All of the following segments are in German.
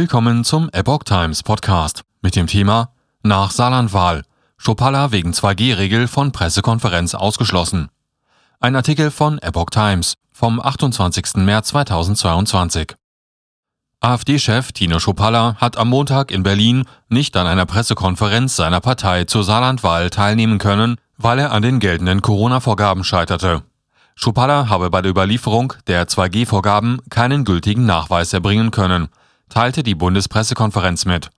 Willkommen zum Epoch Times Podcast mit dem Thema Nach Saarlandwahl. Schopalla wegen 2G-Regel von Pressekonferenz ausgeschlossen. Ein Artikel von Epoch Times vom 28. März 2022. AfD-Chef Tino Schopalla hat am Montag in Berlin nicht an einer Pressekonferenz seiner Partei zur Saarlandwahl teilnehmen können, weil er an den geltenden Corona-Vorgaben scheiterte. Schopalla habe bei der Überlieferung der 2G-Vorgaben keinen gültigen Nachweis erbringen können, teilte die Bundespressekonferenz mit.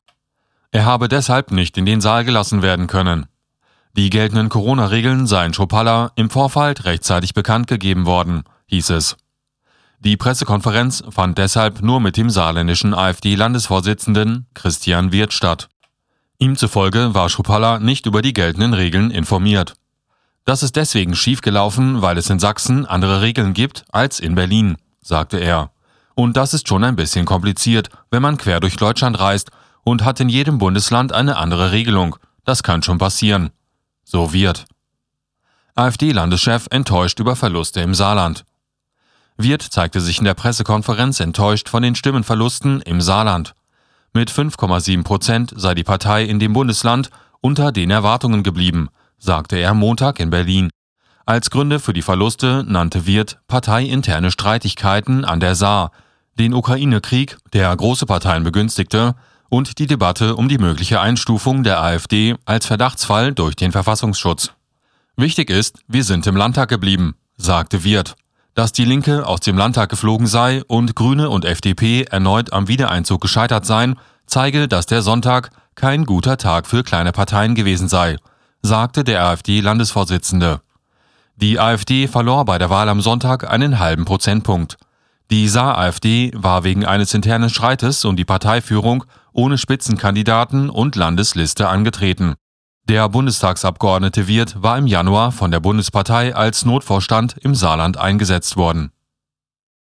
Er habe deshalb nicht in den Saal gelassen werden können. Die geltenden Corona-Regeln seien Schopalla im Vorfall rechtzeitig bekannt gegeben worden, hieß es. Die Pressekonferenz fand deshalb nur mit dem saarländischen AfD-Landesvorsitzenden Christian Wirth statt. Ihm zufolge war Schopalla nicht über die geltenden Regeln informiert. Das ist deswegen schiefgelaufen, weil es in Sachsen andere Regeln gibt als in Berlin, sagte er. Und das ist schon ein bisschen kompliziert, wenn man quer durch Deutschland reist und hat in jedem Bundesland eine andere Regelung. Das kann schon passieren. So wird. AfD-Landeschef enttäuscht über Verluste im Saarland. Wirth zeigte sich in der Pressekonferenz enttäuscht von den Stimmenverlusten im Saarland. Mit 5,7 Prozent sei die Partei in dem Bundesland unter den Erwartungen geblieben, sagte er Montag in Berlin. Als Gründe für die Verluste nannte Wirth parteiinterne Streitigkeiten an der Saar, den Ukraine-Krieg, der große Parteien begünstigte, und die Debatte um die mögliche Einstufung der AfD als Verdachtsfall durch den Verfassungsschutz. Wichtig ist, wir sind im Landtag geblieben, sagte Wirth. Dass die Linke aus dem Landtag geflogen sei und Grüne und FDP erneut am Wiedereinzug gescheitert seien, zeige, dass der Sonntag kein guter Tag für kleine Parteien gewesen sei, sagte der AfD-Landesvorsitzende. Die AfD verlor bei der Wahl am Sonntag einen halben Prozentpunkt. Die Saar-AfD war wegen eines internen Streites um die Parteiführung ohne Spitzenkandidaten und Landesliste angetreten. Der Bundestagsabgeordnete Wirth war im Januar von der Bundespartei als Notvorstand im Saarland eingesetzt worden